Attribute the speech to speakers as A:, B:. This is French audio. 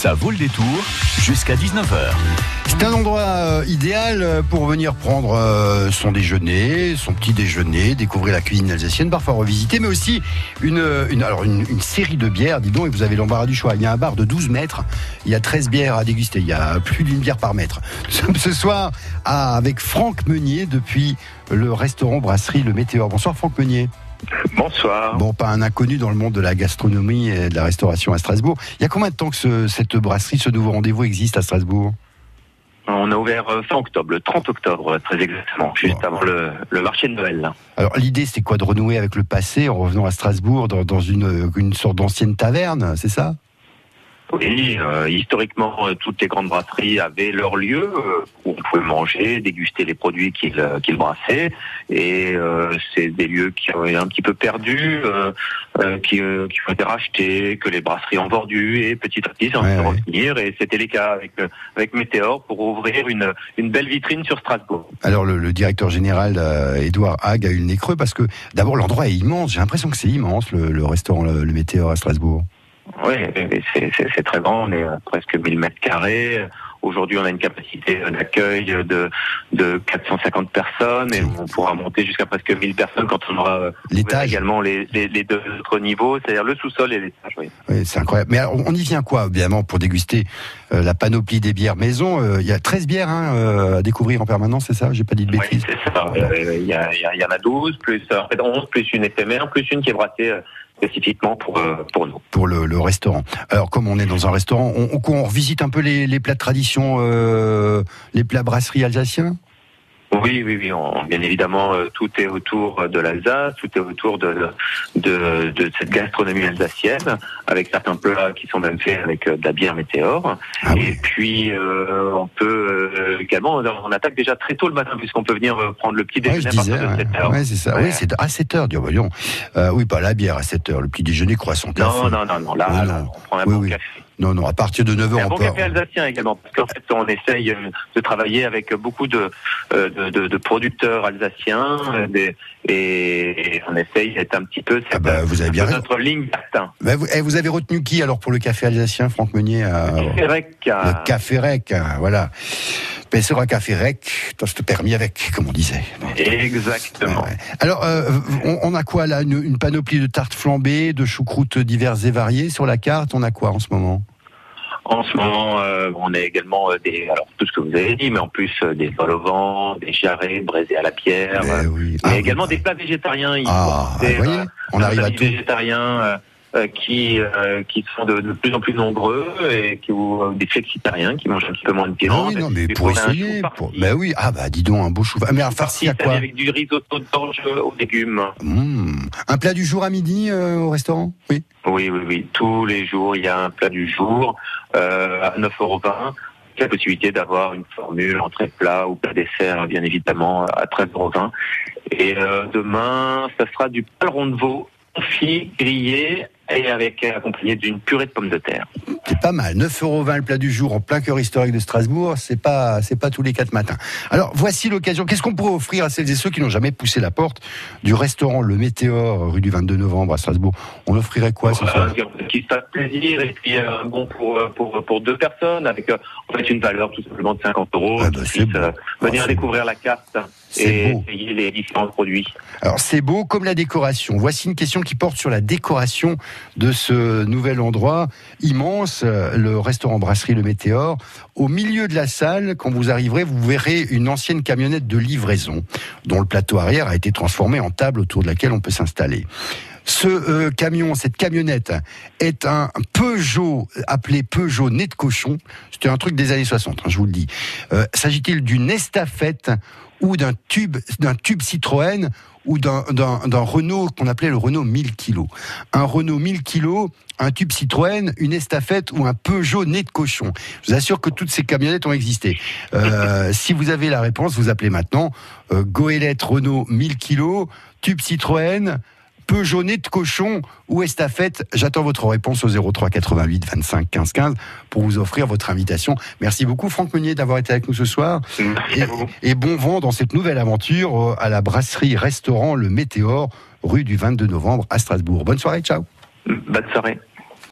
A: Ça vaut le détour jusqu'à 19h.
B: C'est un endroit euh, idéal euh, pour venir prendre euh, son déjeuner, son petit déjeuner, découvrir la cuisine alsacienne, parfois revisiter, mais aussi une, alors une, série de bières, dis donc, et vous avez l'embarras du choix. Il y a un bar de 12 mètres, il y a 13 bières à déguster, il y a plus d'une bière par mètre. Nous sommes ce soir avec Franck Meunier depuis le restaurant brasserie Le Météor. Bonsoir Franck Meunier.
C: Bonsoir.
B: Bon, pas un inconnu dans le monde de la gastronomie et de la restauration à Strasbourg. Il y a combien de temps que ce- cette brasserie, ce nouveau rendez-vous existe à Strasbourg?
C: On a ouvert euh, fin octobre, le 30 octobre, très exactement, juste
B: Bon.
C: avant le, le marché de Noël.
B: Alors l'idée c'était quoi? De renouer avec le passé en revenant à Strasbourg dans, dans une, une sorte d'ancienne taverne, c'est ça?
C: Oui, euh, historiquement, euh, toutes les grandes brasseries avaient leur lieu euh, où on pouvait manger, déguster les produits qu'ils qu'ils brassaient. Et c'est des lieux qui ont été un petit peu perdus, qui, qui ont été rachetés, que les brasseries ont vendus. Et petit à petit, ça
B: Ouais, ouais.
C: revenir. Et c'était les cas avec, avec Météor pour ouvrir une, une belle vitrine sur Strasbourg.
B: Alors le, le directeur général Édouard Hague a eu le nez creux parce que d'abord l'endroit est immense, j'ai l'impression que c'est immense le, le restaurant le, le Météor à Strasbourg.
C: Oui, c'est très grand, on est à presque 1000 mètres carrés. Aujourd'hui, on a une capacité d'accueil de, de 450 personnes et on pourra monter jusqu'à presque 1000 personnes quand on aura
B: L'étage,
C: également les, les, les deux autres niveaux, c'est-à-dire le sous-sol et l'étage. Oui.
B: oui, c'est incroyable. Mais alors, on y vient quoi évidemment pour déguster euh, la panoplie des bières maison? Euh, Il y a 13 bières hein, euh, à découvrir en permanence, c'est ça? J'ai pas dit de
C: Oui,
B: bêtises.
C: c'est ça. Euh, Il y, a- il y a- il y en a 12, plus euh, en fait 11, plus une éphémère, plus une qui est brassée euh, spécifiquement pour, euh, pour nous.
B: pour le, restaurant. Alors, comme on est dans un restaurant, on, on, on revisite un peu les, plats de tradition, euh, les plats brasserie alsaciens?
C: Oui, oui, oui. on- bien évidemment, euh, tout est autour de l'Alsace, tout est autour de, de, de cette gastronomie alsacienne, avec certains plats qui sont même faits avec euh, de la bière météore.
B: Ah
C: Et puis, euh, on peut euh, également, on attaque déjà très tôt le matin, puisqu'on peut venir prendre le petit
B: Ouais,
C: déjeuner
B: je
C: à partir de
B: ouais.
C: 7 heures.
B: Ouais, c'est ça.
C: Ouais.
B: Oui, c'est à 7 heures, dis, voyons. Euh, oui, pas la bière à 7 heures, le petit déjeuner, croissant, café.
C: Non, non, non, non, là,
B: non.
C: on prend un
B: Oui,
C: bon
B: oui.
C: café.
B: Non, non, à partir de 9
C: Et
B: heures,
C: un
B: on
C: bon café alsacien également, parce qu'en fait, on essaye euh, de travailler avec beaucoup de, euh, de, de- de producteurs alsaciens, euh, des- et, on essaye d'être un petit peu
B: Ah bah, vous avez bien
C: notre ligne.
B: Bah, vous, eh, vous avez retenu qui alors pour le café alsacien, Franck Meunier à...
C: Ferrec,
B: Le café rec, voilà. Ben, sera café rec, t'as ce permis avec, comme on disait.
C: Exactement.
B: Ouais. Alors, euh, on, on a quoi là une, une panoplie de tartes flambées, de choucroutes diverses et variées sur la carte? On a quoi en ce moment?
C: En ce moment, euh, on a également euh, des, alors tout ce que vous avez dit, mais en plus euh, des vols au vent, des jarrets braisés à la pierre,
B: oui.
C: mais
B: Ah,
C: également
B: oui.
C: des plats végétariens.
B: Ah,
C: des,
B: voyez, on arrive à tout.
C: végétariens euh, qui euh, qui sont de, de plus en plus nombreux et qui ou euh, des flexitariens qui mangent un petit peu moins de
B: Ah
C: viande.
B: oui, non, mais pour essayer. Pour... Ben oui, ah bah dis donc, un beau chou. Ah, mais un farci à quoi
C: avec du risotto d'orge aux légumes.
B: Mmh. Un plat du jour à midi euh, au restaurant Oui.
C: Oui, oui, oui. Tous les jours, il y a un plat du jour euh, à 9,20 euros. La possibilité d'avoir une formule entrée plat ou plat dessert, bien évidemment, à 13,20 euros. Et euh, demain, ça sera du paleron de veau confit, grillé et avec accompagné d'une purée de pommes de terre.
B: C'est pas mal. 9,20 euros le plat du jour en plein cœur historique de Strasbourg. C'est pas, c'est pas tous les quatre matins. Alors, voici l'occasion. Qu'est-ce qu'on pourrait offrir à celles et ceux qui n'ont jamais poussé la porte du restaurant Le Météor, rue du 22 novembre à Strasbourg? On offrirait quoi ce soir?
C: Euh, qui se fasse plaisir et puis euh, bon pour, euh, pour pour deux personnes avec euh, en fait une valeur tout simplement de 50 euros
B: Ah bah,
C: euh, venir
B: Ah,
C: découvrir la carte et
B: beau.
C: essayer les différents produits.
B: Alors c'est beau comme la décoration. Voici une question qui porte sur la décoration de ce nouvel endroit immense, euh, le restaurant brasserie Le Météor. Au milieu de la salle, quand vous arriverez, vous verrez une ancienne camionnette de livraison dont le plateau arrière a été transformé en table autour de laquelle on peut s'installer. Ce euh, camion, cette camionnette, est un Peugeot appelé Peugeot nez de cochon. C'était un truc des années 60, hein, je vous le dis. Euh, S'agit-il d'une estafette ou d'un tube, d'un tube Citroën ou d'un- Renault qu'on appelait le Renault 1000 kg. Un Renault 1000 kg, un tube Citroën, une estafette ou un Peugeot nez de cochon. Je vous assure que toutes ces camionnettes ont existé. Euh, si vous avez la réponse, vous appelez maintenant euh, Goélette Renault 1000 kg, tube Citroën, Peugeot nez de cochon ou estafette. J'attends votre réponse au 03 88 25 15 15 pour vous offrir votre invitation. Merci beaucoup Franck Meunier d'avoir été avec nous ce soir.
C: Merci
B: Et,
C: à vous.
B: et bon vent dans cette nouvelle aventure euh, à la brasserie restaurant Le Météor, rue du 22 novembre à Strasbourg. Bonne soirée, ciao.
C: Bonne soirée.